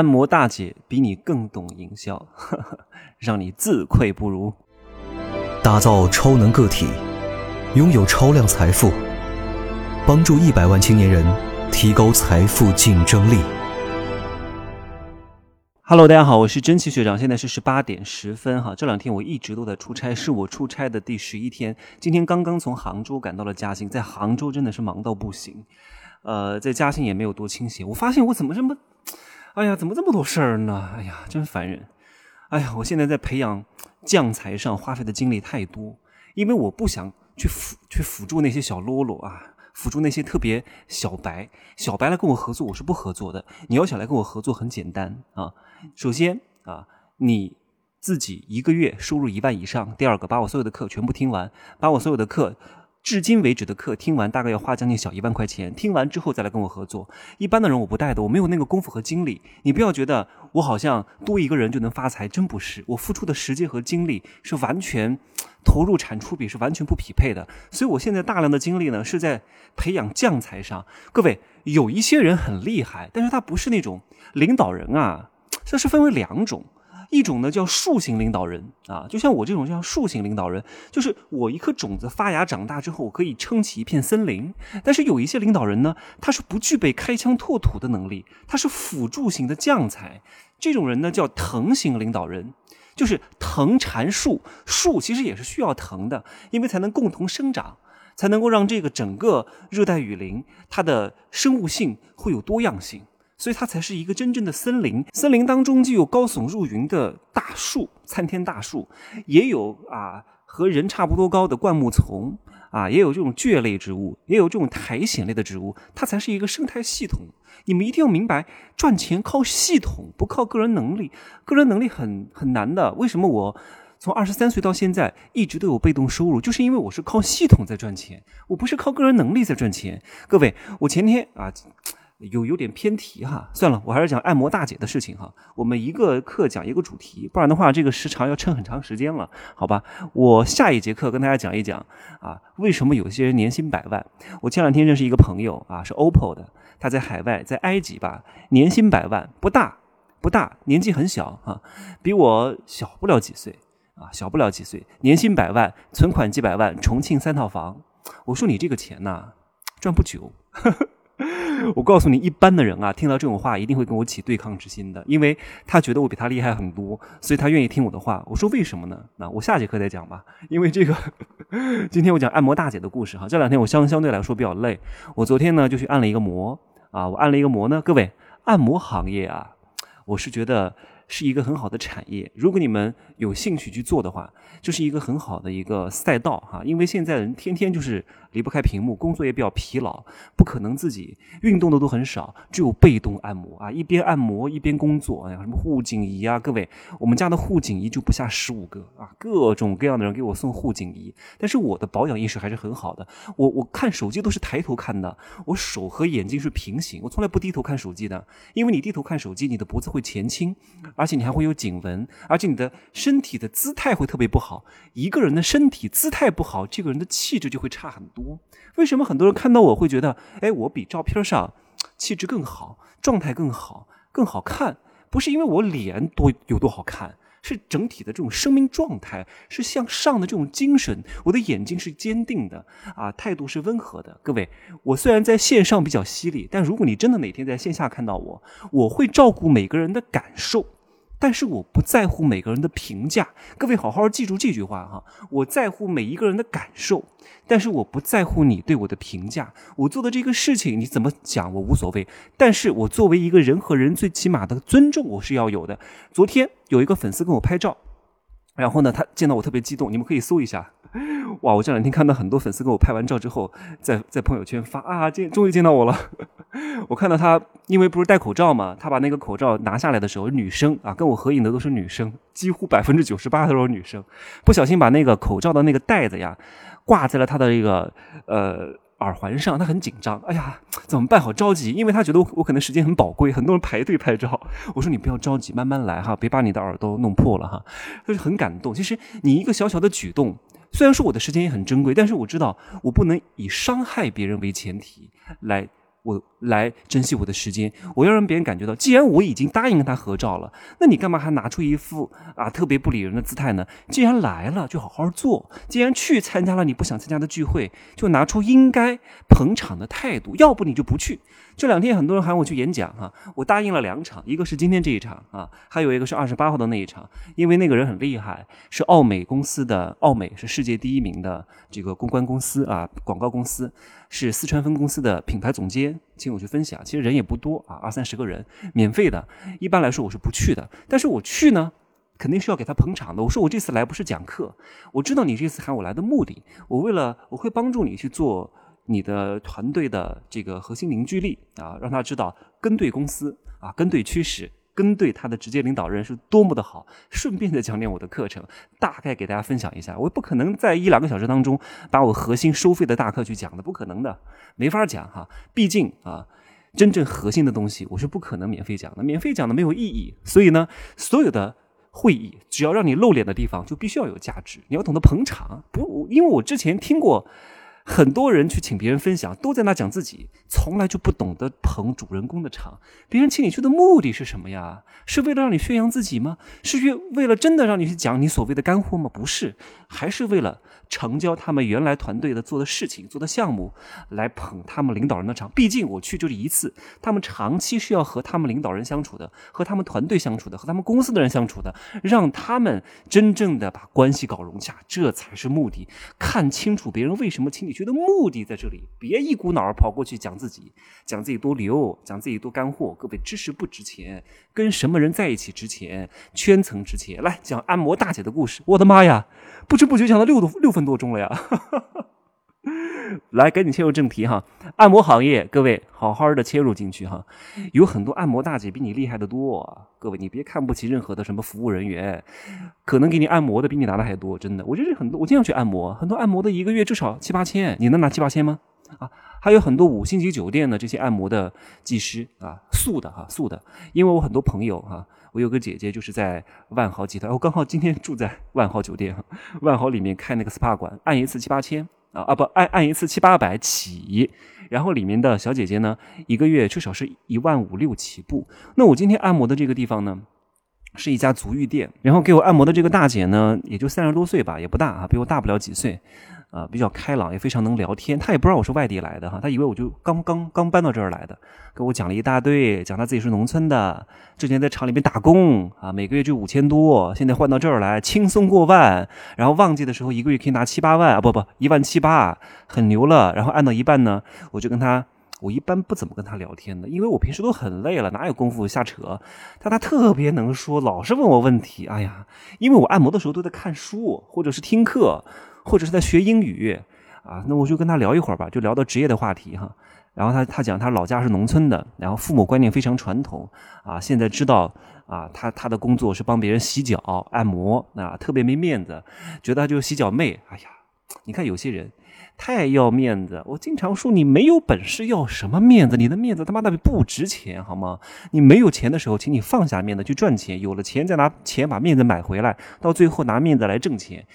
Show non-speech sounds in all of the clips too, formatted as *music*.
按摩大姐比你更懂营销，让你自愧不如。打造超能个体，拥有超量财富，帮助一百万青年人提高财富竞争力。Hello，大家好，我是真奇学长，现在是十八点十分哈。这两天我一直都在出差，是我出差的第十一天。今天刚刚从杭州赶到了嘉兴，在杭州真的是忙到不行。呃，在嘉兴也没有多清闲。我发现我怎么这么，哎呀，怎么这么多事儿呢？哎呀，真烦人。哎呀，我现在在培养将才上花费的精力太多，因为我不想去辅去辅助那些小喽啰啊，辅助那些特别小白。小白来跟我合作，我是不合作的。你要想来跟我合作，很简单啊。首先啊，你自己一个月收入一万以上。第二个，把我所有的课全部听完，把我所有的课。至今为止的课听完，大概要花将近小一万块钱。听完之后再来跟我合作。一般的人我不带的，我没有那个功夫和精力。你不要觉得我好像多一个人就能发财，真不是。我付出的时间和精力是完全投入产出比是完全不匹配的。所以我现在大量的精力呢是在培养将才上。各位，有一些人很厉害，但是他不是那种领导人啊，这是分为两种。一种呢叫树型领导人啊，就像我这种叫树型领导人，就是我一颗种子发芽长大之后，我可以撑起一片森林。但是有一些领导人呢，他是不具备开疆拓土的能力，他是辅助型的将才。这种人呢叫藤型领导人，就是藤缠树，树其实也是需要藤的，因为才能共同生长，才能够让这个整个热带雨林它的生物性会有多样性。所以它才是一个真正的森林。森林当中既有高耸入云的大树、参天大树，也有啊和人差不多高的灌木丛，啊也有这种蕨类植物，也有这种苔藓类的植物。它才是一个生态系统。你们一定要明白，赚钱靠系统，不靠个人能力。个人能力很很难的。为什么我从二十三岁到现在一直都有被动收入？就是因为我是靠系统在赚钱，我不是靠个人能力在赚钱。各位，我前天啊。有有点偏题哈，算了，我还是讲按摩大姐的事情哈。我们一个课讲一个主题，不然的话这个时长要撑很长时间了，好吧？我下一节课跟大家讲一讲啊，为什么有些人年薪百万？我前两天认识一个朋友啊，是 OPPO 的，他在海外，在埃及吧，年薪百万，不大不大，年纪很小啊，比我小不了几岁啊，小不了几岁，年薪百万，存款几百万，重庆三套房。我说你这个钱呐，赚不久。呵呵 *laughs* *laughs* 我告诉你，一般的人啊，听到这种话一定会跟我起对抗之心的，因为他觉得我比他厉害很多，所以他愿意听我的话。我说为什么呢？那我下节课再讲吧。*laughs* 因为这个，*laughs* 今天我讲按摩大姐的故事哈。这两天我相相对来说比较累，我昨天呢就去按了一个摩啊。我按了一个摩呢，各位，按摩行业啊，我是觉得是一个很好的产业。如果你们有兴趣去做的话，就是一个很好的一个赛道哈。因为现在人天天就是。离不开屏幕，工作也比较疲劳，不可能自己运动的都很少，只有被动按摩啊，一边按摩一边工作。哎呀，什么护颈仪啊，各位，我们家的护颈仪就不下十五个啊，各种各样的人给我送护颈仪。但是我的保养意识还是很好的，我我看手机都是抬头看的，我手和眼睛是平行，我从来不低头看手机的，因为你低头看手机，你的脖子会前倾，而且你还会有颈纹，而且你的身体的姿态会特别不好。一个人的身体姿态不好，这个人的气质就会差很多。为什么很多人看到我会觉得，哎，我比照片上气质更好，状态更好，更好看？不是因为我脸多有多好看，是整体的这种生命状态，是向上的这种精神。我的眼睛是坚定的啊，态度是温和的。各位，我虽然在线上比较犀利，但如果你真的哪天在线下看到我，我会照顾每个人的感受。但是我不在乎每个人的评价，各位好好记住这句话哈。我在乎每一个人的感受，但是我不在乎你对我的评价。我做的这个事情你怎么讲我无所谓，但是我作为一个人和人最起码的尊重我是要有的。昨天有一个粉丝跟我拍照，然后呢，他见到我特别激动，你们可以搜一下。*laughs* 哇！我这两天看到很多粉丝跟我拍完照之后，在在朋友圈发啊，见终于见到我了。*laughs* 我看到他，因为不是戴口罩嘛，他把那个口罩拿下来的时候，女生啊，跟我合影的都是女生，几乎百分之九十八都是女生。不小心把那个口罩的那个带子呀，挂在了他的这个呃耳环上，他很紧张。哎呀，怎么办？好着急，因为他觉得我我可能时间很宝贵，很多人排队拍照。我说你不要着急，慢慢来哈，别把你的耳朵弄破了哈。他就很感动。其实你一个小小的举动。虽然说我的时间也很珍贵，但是我知道我不能以伤害别人为前提来我来珍惜我的时间，我要让别人感觉到，既然我已经答应跟他合照了，那你干嘛还拿出一副啊特别不理人的姿态呢？既然来了，就好好做；既然去参加了你不想参加的聚会，就拿出应该捧场的态度，要不你就不去。这两天很多人喊我去演讲哈，我答应了两场，一个是今天这一场啊，还有一个是二十八号的那一场，因为那个人很厉害，是奥美公司的，奥美是世界第一名的这个公关公司啊，广告公司。是四川分公司的品牌总监，请我去分享。其实人也不多啊，二三十个人，免费的。一般来说我是不去的，但是我去呢，肯定是要给他捧场的。我说我这次来不是讲课，我知道你这次喊我来的目的，我为了我会帮助你去做你的团队的这个核心凝聚力啊，让他知道跟对公司啊，跟对趋势。跟对他的直接领导人是多么的好，顺便的讲点我的课程，大概给大家分享一下。我不可能在一两个小时当中把我核心收费的大课去讲的，不可能的，没法讲哈。毕竟啊，真正核心的东西我是不可能免费讲的，免费讲的没有意义。所以呢，所有的会议只要让你露脸的地方，就必须要有价值。你要懂得捧场，不，因为我之前听过。很多人去请别人分享，都在那讲自己，从来就不懂得捧主人公的场。别人请你去的目的是什么呀？是为了让你宣扬自己吗？是为为了真的让你去讲你所谓的干货吗？不是，还是为了。成交他们原来团队的做的事情、做的项目，来捧他们领导人的场。毕竟我去就是一次，他们长期是要和他们领导人相处的，和他们团队相处的，和他们公司的人相处的，让他们真正的把关系搞融洽，这才是目的。看清楚别人为什么请你去的目的在这里，别一股脑儿跑过去讲自己，讲自己多牛，讲自己多干货。各位，知识不值钱，跟什么人在一起值钱，圈层值钱。来讲按摩大姐的故事，我的妈呀！不知不觉讲了六度六分多钟了呀，*laughs* 来赶紧切入正题哈。按摩行业，各位好好的切入进去哈。有很多按摩大姐比你厉害的多，各位你别看不起任何的什么服务人员，可能给你按摩的比你拿的还多，真的。我认识很多，我经常去按摩，很多按摩的一个月至少七八千，你能拿七八千吗？啊，还有很多五星级酒店的这些按摩的技师啊，素的哈，素的。因为我很多朋友哈。我有个姐姐，就是在万豪集团，我刚好今天住在万豪酒店，万豪里面开那个 SPA 馆，按一次七八千啊啊不，按按一次七八百起，然后里面的小姐姐呢，一个月至少是一万五六起步。那我今天按摩的这个地方呢，是一家足浴店，然后给我按摩的这个大姐呢，也就三十多岁吧，也不大啊，比我大不了几岁。啊，比较开朗，也非常能聊天。他也不知道我是外地来的哈，他以为我就刚刚刚搬到这儿来的，给我讲了一大堆，讲他自己是农村的，之前在厂里面打工啊，每个月就五千多，现在换到这儿来轻松过万，然后旺季的时候一个月可以拿七八万啊，不不，一万七八，很牛了。然后按到一半呢，我就跟他，我一般不怎么跟他聊天的，因为我平时都很累了，哪有功夫瞎扯。但他特别能说，老是问我问题。哎呀，因为我按摩的时候都在看书或者是听课。或者是在学英语啊，那我就跟他聊一会儿吧，就聊到职业的话题哈。然后他他讲他老家是农村的，然后父母观念非常传统啊。现在知道啊，他他的工作是帮别人洗脚按摩啊，特别没面子，觉得他就是洗脚妹。哎呀，你看有些人。太要面子，我经常说你没有本事要什么面子？你的面子他妈的不值钱，好吗？你没有钱的时候，请你放下面子去赚钱，有了钱再拿钱把面子买回来，到最后拿面子来挣钱，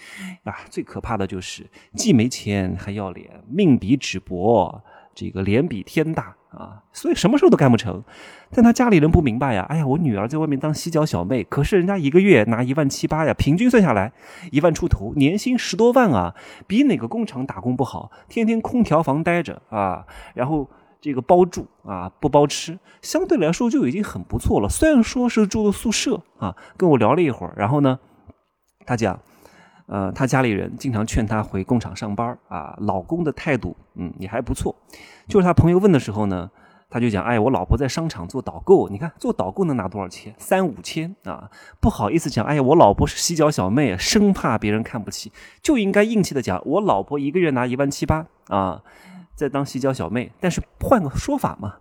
啊，最可怕的就是既没钱还要脸，命比纸薄。这个脸比天大啊，所以什么时候都干不成。但他家里人不明白呀，哎呀，我女儿在外面当洗脚小妹，可是人家一个月拿一万七八呀，平均算下来一万出头，年薪十多万啊，比哪个工厂打工不好？天天空调房待着啊，然后这个包住啊，不包吃，相对来说就已经很不错了。虽然说是住的宿舍啊，跟我聊了一会儿，然后呢，他讲。呃，他家里人经常劝他回工厂上班啊。老公的态度，嗯，也还不错。就是他朋友问的时候呢，他就讲：“哎，我老婆在商场做导购，你看做导购能拿多少钱？三五千啊！不好意思讲，哎呀，我老婆是洗脚小妹，生怕别人看不起，就应该硬气的讲，我老婆一个月拿一万七八啊，在当洗脚小妹。但是换个说法嘛。”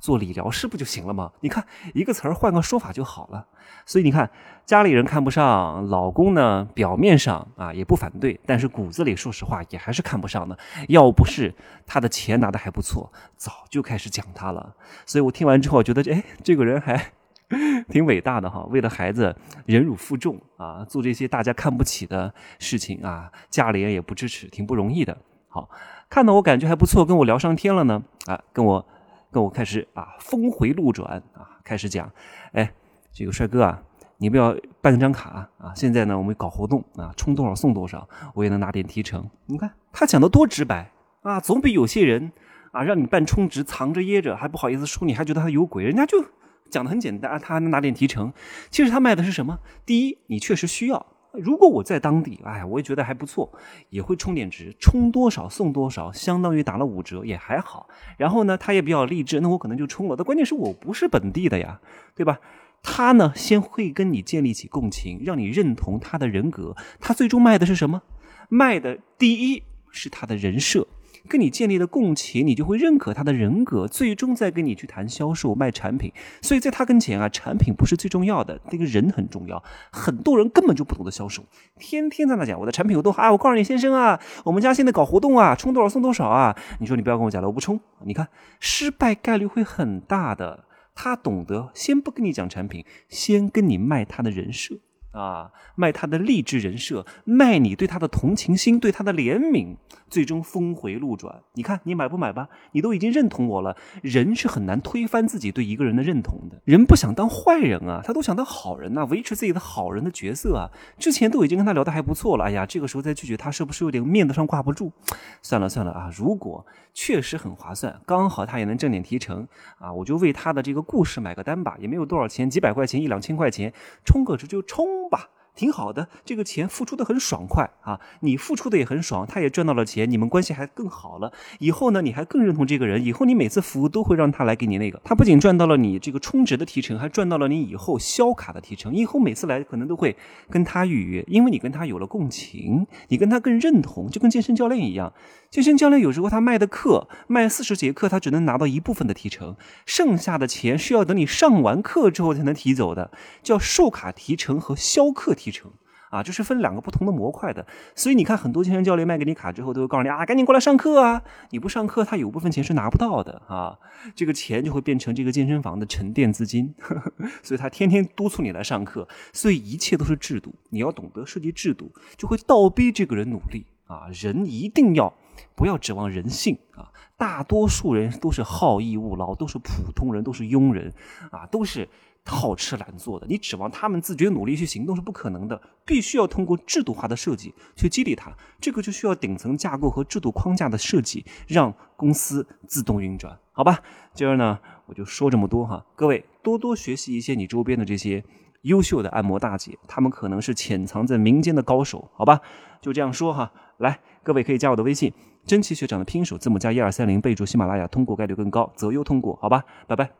做理疗师不就行了吗？你看一个词儿换个说法就好了。所以你看，家里人看不上，老公呢表面上啊也不反对，但是骨子里说实话也还是看不上的。要不是他的钱拿的还不错，早就开始讲他了。所以我听完之后觉得，哎，这个人还 *laughs* 挺伟大的哈，为了孩子忍辱负重啊，做这些大家看不起的事情啊，家里人也不支持，挺不容易的。好，看到我感觉还不错，跟我聊上天了呢，啊，跟我。跟我开始啊峰回路转啊，开始讲，哎，这个帅哥啊，你不要办张卡啊，现在呢我们搞活动啊，充多少送多少，我也能拿点提成。你看他讲的多直白啊，总比有些人啊让你办充值藏着掖着还不好意思说，你还觉得他有鬼，人家就讲的很简单，他还能拿点提成。其实他卖的是什么？第一，你确实需要。如果我在当地，哎，我也觉得还不错，也会充点值，充多少送多少，相当于打了五折，也还好。然后呢，他也比较励志，那我可能就充了。但关键是我不是本地的呀，对吧？他呢，先会跟你建立起共情，让你认同他的人格。他最终卖的是什么？卖的第一是他的人设。跟你建立了共情，你就会认可他的人格，最终再跟你去谈销售卖产品。所以在他跟前啊，产品不是最重要的，那个人很重要。很多人根本就不懂得销售，天天在那讲我的产品有多好啊！我告诉你，先生啊，我们家现在搞活动啊，充多少送多少啊！你说你不要跟我讲了，我不充。你看失败概率会很大的。他懂得先不跟你讲产品，先跟你卖他的人设。啊，卖他的励志人设，卖你对他的同情心，对他的怜悯，最终峰回路转。你看，你买不买吧？你都已经认同我了。人是很难推翻自己对一个人的认同的。人不想当坏人啊，他都想当好人呐，维持自己的好人的角色啊。之前都已经跟他聊得还不错了，哎呀，这个时候再拒绝他，是不是有点面子上挂不住？算了算了啊，如果确实很划算，刚好他也能挣点提成啊，我就为他的这个故事买个单吧，也没有多少钱，几百块钱，一两千块钱，充个值就充。挺好的，这个钱付出的很爽快啊，你付出的也很爽，他也赚到了钱，你们关系还更好了。以后呢，你还更认同这个人，以后你每次服务都会让他来给你那个。他不仅赚到了你这个充值的提成，还赚到了你以后销卡的提成。以后每次来可能都会跟他预约，因为你跟他有了共情，你跟他更认同，就跟健身教练一样。健身教练有时候他卖的课卖四十节课，他只能拿到一部分的提成，剩下的钱是要等你上完课之后才能提走的，叫售卡提成和销课提成啊，就是分两个不同的模块的。所以你看，很多健身教练卖给你卡之后，都会告诉你啊，赶紧过来上课啊！你不上课，他有部分钱是拿不到的啊，这个钱就会变成这个健身房的沉淀资金，*laughs* 所以他天天督促你来上课。所以一切都是制度，你要懂得设计制度，就会倒逼这个人努力啊，人一定要。不要指望人性啊！大多数人都是好逸恶劳，都是普通人，都是庸人啊，都是好吃懒做的。你指望他们自觉努力去行动是不可能的，必须要通过制度化的设计去激励他。这个就需要顶层架构和制度框架的设计，让公司自动运转。好吧，今儿呢我就说这么多哈，各位多多学习一些你周边的这些优秀的按摩大姐，她们可能是潜藏在民间的高手。好吧，就这样说哈，来，各位可以加我的微信。真奇学长的拼手字母加一二三零，备注喜马拉雅，通过概率更高，择优通过，好吧，拜拜。